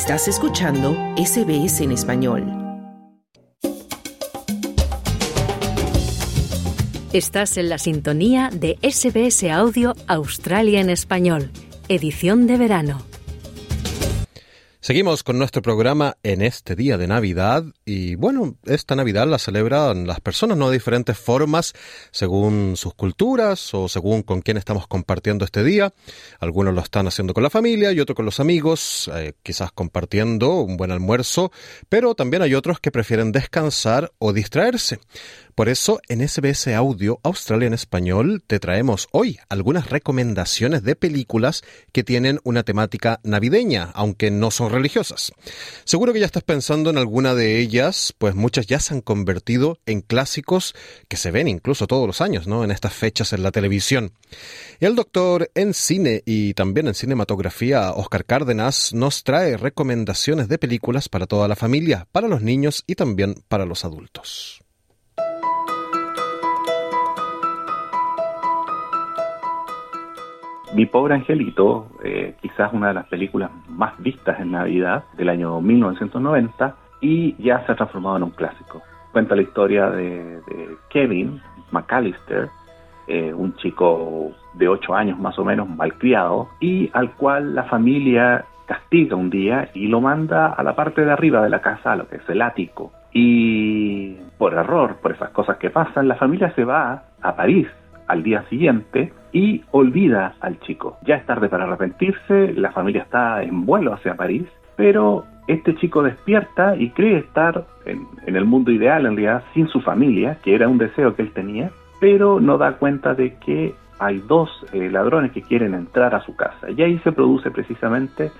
Estás escuchando SBS en español. Estás en la sintonía de SBS Audio Australia en español, edición de verano. Seguimos con nuestro programa en este día de Navidad y bueno, esta Navidad la celebran las personas no de diferentes formas según sus culturas o según con quién estamos compartiendo este día. Algunos lo están haciendo con la familia y otros con los amigos, eh, quizás compartiendo un buen almuerzo, pero también hay otros que prefieren descansar o distraerse. Por eso, en SBS Audio Australia en Español te traemos hoy algunas recomendaciones de películas que tienen una temática navideña, aunque no son religiosas. Seguro que ya estás pensando en alguna de ellas, pues muchas ya se han convertido en clásicos que se ven incluso todos los años, ¿no? En estas fechas en la televisión. El doctor en cine y también en cinematografía, Oscar Cárdenas, nos trae recomendaciones de películas para toda la familia, para los niños y también para los adultos. Mi pobre angelito, eh, quizás una de las películas más vistas en Navidad del año 1990 y ya se ha transformado en un clásico. Cuenta la historia de, Kevin McAllister, eh, un chico de 8 años más o menos, malcriado, y al cual la familia castiga un día y lo manda a la parte de arriba de la casa, a lo que es el ático. Y por error, por esas cosas que pasan, la familia se va a París al día siguiente y olvida al chico. Ya es tarde para arrepentirse, la familia está en vuelo hacia París, pero este chico despierta y cree estar en, el mundo ideal, en realidad, sin su familia, que era un deseo que él tenía, pero no da cuenta de que hay dos eh, ladrones que quieren entrar a su casa. Y ahí se produce precisamente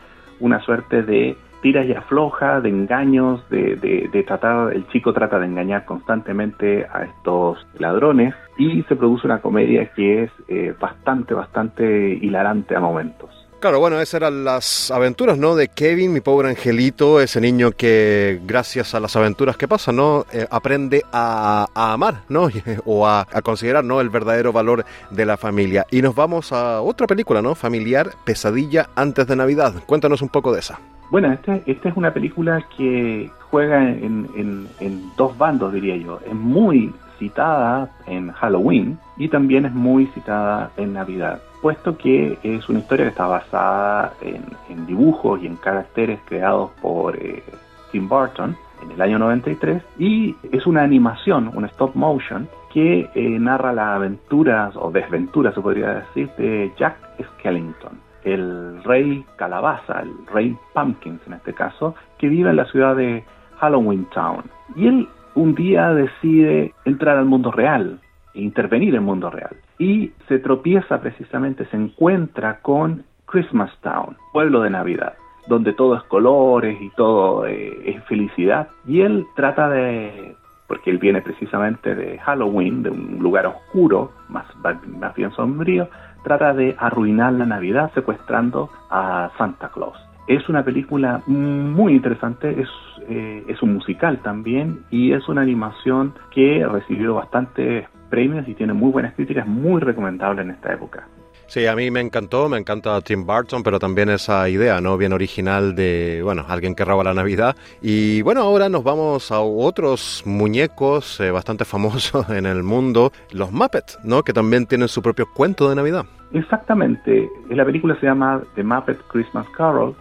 una suerte de tiras y afloja, de engaños, de, de, tratar, el chico trata de engañar constantemente a estos ladrones y se produce una comedia que es eh, bastante, bastante hilarante a momentos. Claro, bueno, esas eran las aventuras, ¿no? De Kevin, mi pobre angelito, ese niño que gracias a las aventuras que pasan, ¿no? Eh, aprende a, amar, ¿no? o a, a, considerar, ¿no? El verdadero valor de la familia. Y nos vamos a otra película, ¿no? Familiar, Pesadilla antes de Navidad. Cuéntanos un poco de esa. Bueno, esta, es una película que juega en, dos bandos, diría yo. Es muy citada en Halloween y también es muy citada en Navidad, puesto que es una historia que está basada en, en dibujos y en caracteres creados por eh, Tim Burton en el año 93 y es una animación, un stop motion que eh, narra las aventuras o desventuras, se podría decir, de Jack Skellington el rey calabaza, el rey Pumpkins en este caso, que vive en la ciudad de Halloween Town. Y él un día decide entrar al mundo real, e intervenir en el mundo real. Y se tropieza precisamente, se encuentra con Christmas Town, pueblo de Navidad, donde todo es colores y todo eh, es felicidad. Y él trata de, porque él viene precisamente de Halloween, de un lugar oscuro, más, más bien sombrío, trata de arruinar la Navidad secuestrando a Santa Claus. Es una película muy interesante, es, eh, es un musical también y es una animación que recibió bastantes premios y tiene muy buenas críticas, muy recomendable en esta época. Sí, a mí me encantó, me encanta Tim Burton, pero también esa idea, ¿no? Bien original de, bueno, alguien que roba la Navidad. Y bueno, ahora nos vamos a otros muñecos eh, bastante famosos en el mundo, los Muppets, ¿no? Que también tienen su propio cuento de Navidad. Exactamente, la película se llama The Muppet Christmas Carol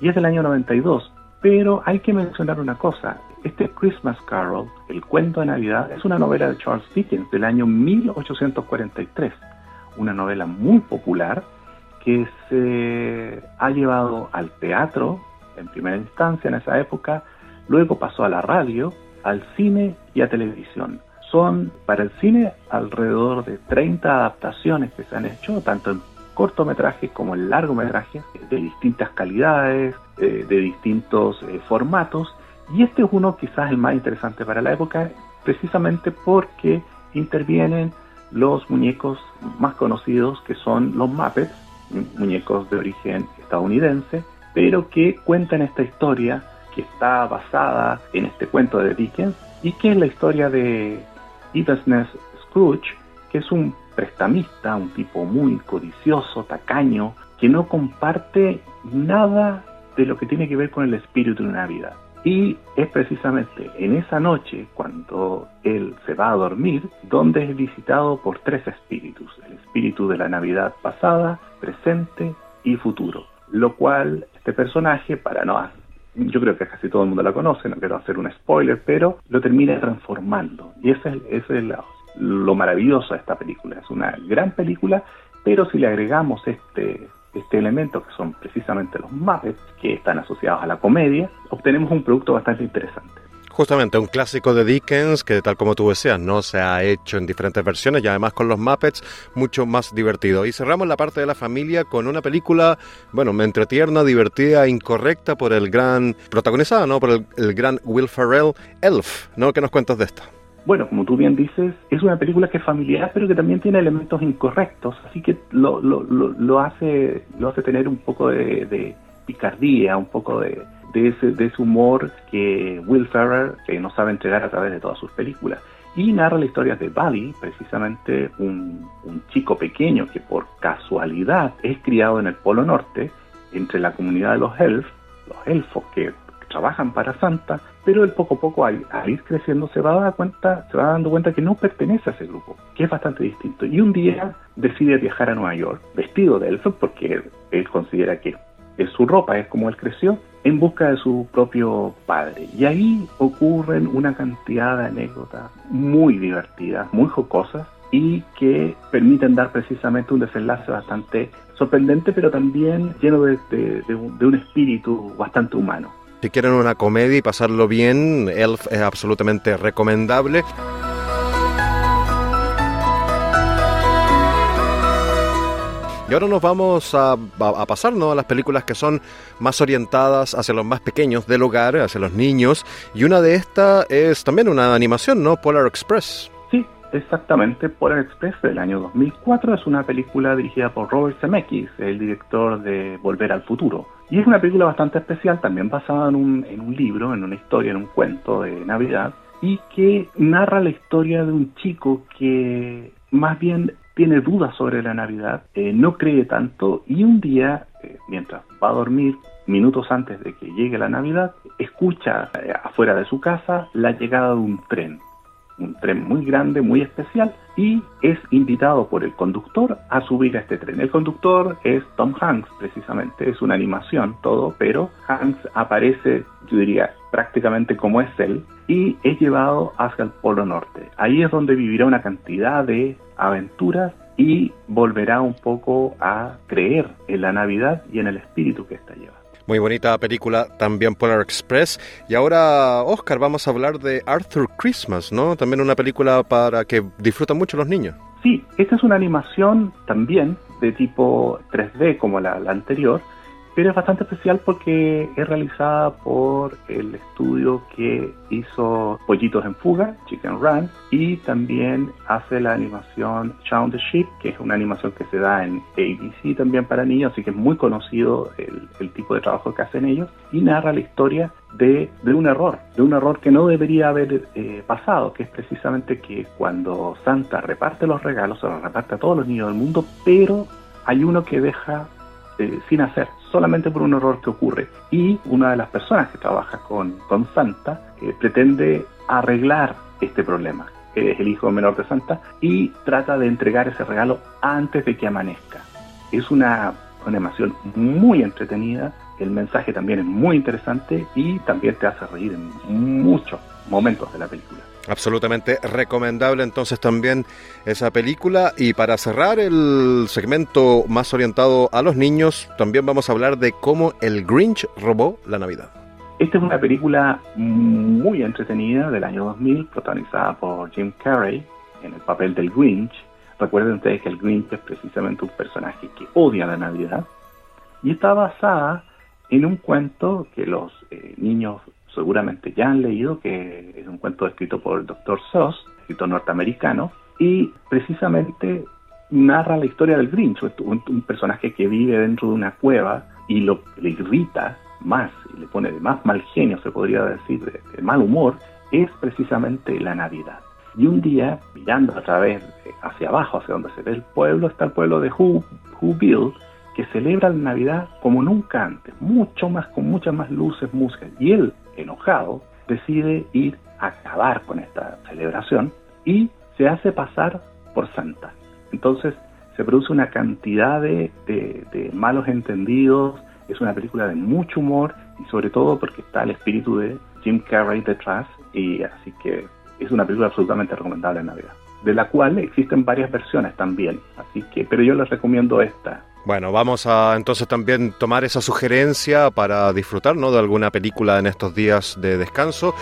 y es del año 92, pero hay que mencionar una cosa, este Christmas Carol, el cuento de Navidad, es una novela de Charles Dickens del año 1843 una novela muy popular que se ha llevado al teatro en primera instancia en esa época, luego pasó a la radio, al cine y a televisión. Son para el cine alrededor de 30 adaptaciones que se han hecho, tanto en cortometrajes como en largometrajes, de distintas calidades, eh, de distintos eh, formatos, y este es uno quizás el más interesante para la época, precisamente porque intervienen los muñecos más conocidos que son los Muppets, muñecos de origen estadounidense, pero que cuentan esta historia que está basada en este cuento de Dickens y que es la historia de Ebenezer Scrooge, que es un prestamista, un tipo muy codicioso, tacaño, que no comparte nada de lo que tiene que ver con el espíritu de Navidad. Y es precisamente en esa noche, cuando él se va a dormir, donde es visitado por tres espíritus, el espíritu de la Navidad pasada, presente y futuro. Lo cual este personaje, para no yo creo que casi todo el mundo la conoce, no quiero hacer un spoiler, pero lo termina transformando. Y ese es, lo maravilloso de esta película. Es una gran película, pero si le agregamos este este elemento, que son precisamente los Muppets, que están asociados a la comedia, obtenemos un producto bastante interesante. Justamente, un clásico de Dickens que, tal como tú decías, no se ha hecho en diferentes versiones y además con los Muppets mucho más divertido. Y cerramos la parte de la familia con una película, bueno, me entretierna, divertida, incorrecta por el gran, protagonizada, ¿no? Por el, el gran Will Ferrell, Elf, ¿no? ¿Qué nos cuentas de esta? bueno, como tú bien dices, es una película que es familiar, pero que también tiene elementos incorrectos, así que lo, lo, lo, hace, lo hace tener un poco de, picardía, un poco de, de, ese, de ese humor que Will Ferrer que nos sabe entregar a través de todas sus películas. Y narra la historia de Buddy, precisamente un, un chico pequeño que por casualidad es criado en el Polo Norte, entre la comunidad de los elfos, los elfos que trabajan para Santa, pero él poco a poco al, ir creciendo se va, cuenta, se va dando cuenta que no pertenece a ese grupo, que es bastante distinto. Y un día decide viajar a Nueva York, vestido de elfo, porque él, considera que es su ropa, es como él creció, en busca de su propio padre. Y ahí ocurren una cantidad de anécdotas muy divertidas, muy jocosas, y que permiten dar precisamente un desenlace bastante sorprendente, pero también lleno de un espíritu bastante humano. Si quieren una comedia y pasarlo bien, Elf es absolutamente recomendable. Y ahora nos vamos a, a, pasar a las películas que son más orientadas hacia los más pequeños del hogar, hacia los niños. Y una de estas es también una animación, ¿no? Polar Express. Sí, exactamente. Polar Express del año 2004 es una película dirigida por Robert Zemeckis, el director de Volver al Futuro. Y es una película bastante especial, también basada en un, en un libro, en una historia, en un cuento de Navidad, y que narra la historia de un chico que más bien tiene dudas sobre la Navidad, eh, no cree tanto y un día, eh, mientras va a dormir, minutos antes de que llegue la Navidad, escucha eh, afuera de su casa la llegada de un tren un tren muy grande, muy especial, y es invitado por el conductor a subir a este tren. El conductor es Tom Hanks, precisamente, es una animación todo, pero Hanks aparece, yo diría, prácticamente como es él, y es llevado hacia el Polo Norte. Ahí es donde vivirá una cantidad de aventuras y volverá un poco a creer en la Navidad y en el espíritu que está llevando. Muy bonita película también Polar Express. Y ahora, Oscar, vamos a hablar de Arthur Christmas, ¿no? También una película para que disfrutan mucho los niños. Sí, esta es una animación también de tipo 3D como la, la anterior, pero es bastante especial porque es realizada por el estudio que hizo Pollitos en Fuga, Chicken Run, y también hace la animación Shaun the Sheep, que es una animación que se da en ABC también para niños, así que es muy conocido el, tipo de trabajo que hacen ellos, y narra la historia de, un error, de un error que no debería haber eh, pasado, que es precisamente que cuando Santa reparte los regalos, se los reparte a todos los niños del mundo, pero hay uno que deja eh, sin hacer, solamente por un error que ocurre. Y una de las personas que trabaja con, con Santa eh, pretende arreglar este problema. Es el hijo menor de Santa y trata de entregar ese regalo antes de que amanezca. Es una animación muy entretenida, el mensaje también es muy interesante y también te hace reír en muchos momentos de la película. Absolutamente recomendable entonces también esa película. Y para cerrar el segmento más orientado a los niños, también vamos a hablar de cómo el Grinch robó la Navidad. Esta es una película muy entretenida del año 2000, protagonizada por Jim Carrey en el papel del Grinch. Recuerden ustedes que el Grinch es precisamente un personaje que odia la Navidad. Y está basada en un cuento que los eh, niños seguramente ya han leído, que es un cuento escrito por el Dr. Seuss, escritor norteamericano, y precisamente narra la historia del Grinch, un, personaje que vive dentro de una cueva y lo le irrita más y le pone de más mal genio, se podría decir, de, mal humor, es precisamente la Navidad. Y un día, mirando a través, hacia abajo, hacia donde se ve el pueblo, está el pueblo de Whoville, que celebra la Navidad como nunca antes, mucho más, con muchas más luces, música. Y él, enojado, decide ir a acabar con esta celebración y se hace pasar por Santa. Entonces se produce una cantidad de, de malos entendidos, es una película de mucho humor y sobre todo porque está el espíritu de Jim Carrey detrás y así que es una película absolutamente recomendable en Navidad, de la cual existen varias versiones también, así que pero yo les recomiendo esta. Bueno, vamos a entonces también tomar esa sugerencia para disfrutar ¿no? de alguna película en estos días de descanso.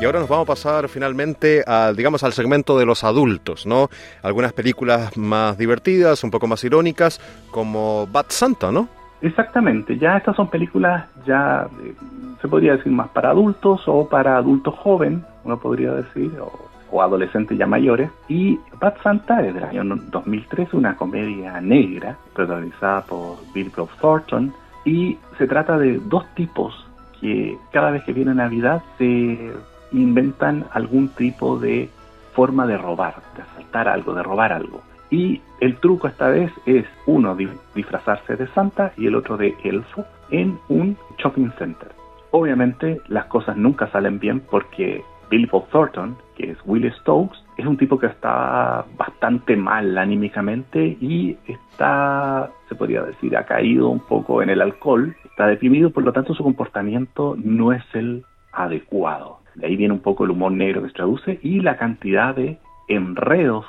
Y ahora nos vamos a pasar finalmente al, digamos, al segmento de los adultos, ¿no? Algunas películas más divertidas, un poco más irónicas, como Bad Santa, ¿no? Exactamente, ya estas son películas ya eh, se podría decir más para adultos o para adultos joven, uno podría decir, o, adolescentes ya mayores. Y Bad Santa es del año 2003, una comedia negra protagonizada por Bill Bob Thornton y se trata de dos tipos que cada vez que viene Navidad se inventan algún tipo de forma de robar, de asaltar algo, de robar algo. Y el truco esta vez es uno disfrazarse de Santa y el otro de elfo en un shopping center. Obviamente las cosas nunca salen bien porque Billy Bob Thornton, que es Will Stokes, es un tipo que está bastante mal anímicamente y está, se podría decir, ha caído un poco en el alcohol, está deprimido, por lo tanto su comportamiento no es el adecuado. De ahí viene un poco el humor negro que se traduce y la cantidad de enredos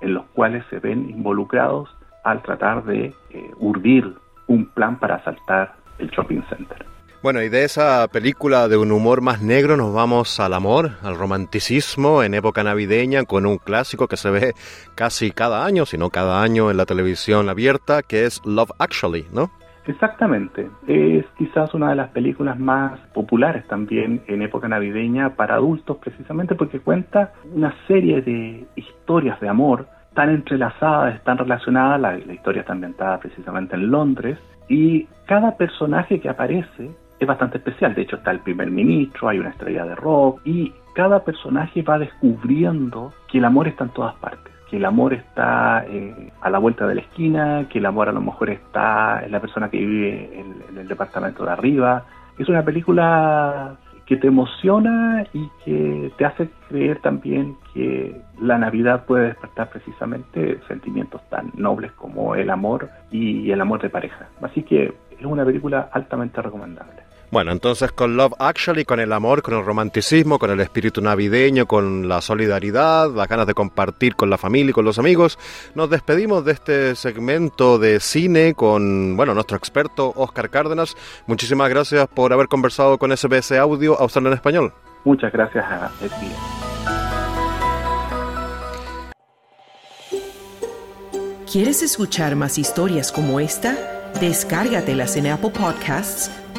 en los cuales se ven involucrados al tratar de eh, urdir un plan para asaltar el shopping center. Bueno, y de esa película de un humor más negro nos vamos al amor, al romanticismo en época navideña con un clásico que se ve casi cada año, si no cada año en la televisión abierta, que es Love Actually, ¿no? Exactamente, es quizás una de las películas más populares también en época navideña para adultos precisamente porque cuenta una serie de historias de amor tan entrelazadas, tan relacionadas, la, historia está ambientada precisamente en Londres y cada personaje que aparece es bastante especial, de hecho está el primer ministro, hay una estrella de rock y cada personaje va descubriendo que el amor está en todas partes que el amor está eh, a la vuelta de la esquina, que el amor a lo mejor está en la persona que vive en, el departamento de arriba. Es una película que te emociona y que te hace creer también que la Navidad puede despertar precisamente sentimientos tan nobles como el amor y el amor de pareja. Así que es una película altamente recomendable. Bueno, entonces con Love Actually, con el amor, con el romanticismo, con el espíritu navideño, con la solidaridad, las ganas de compartir con la familia y con los amigos, nos despedimos de este segmento de cine con, bueno, nuestro experto Oscar Cárdenas. Muchísimas gracias por haber conversado con SBS Audio Australia en Español. Muchas gracias a SBS. ¿Quieres escuchar más historias como esta? Descárgatelas en Apple Podcasts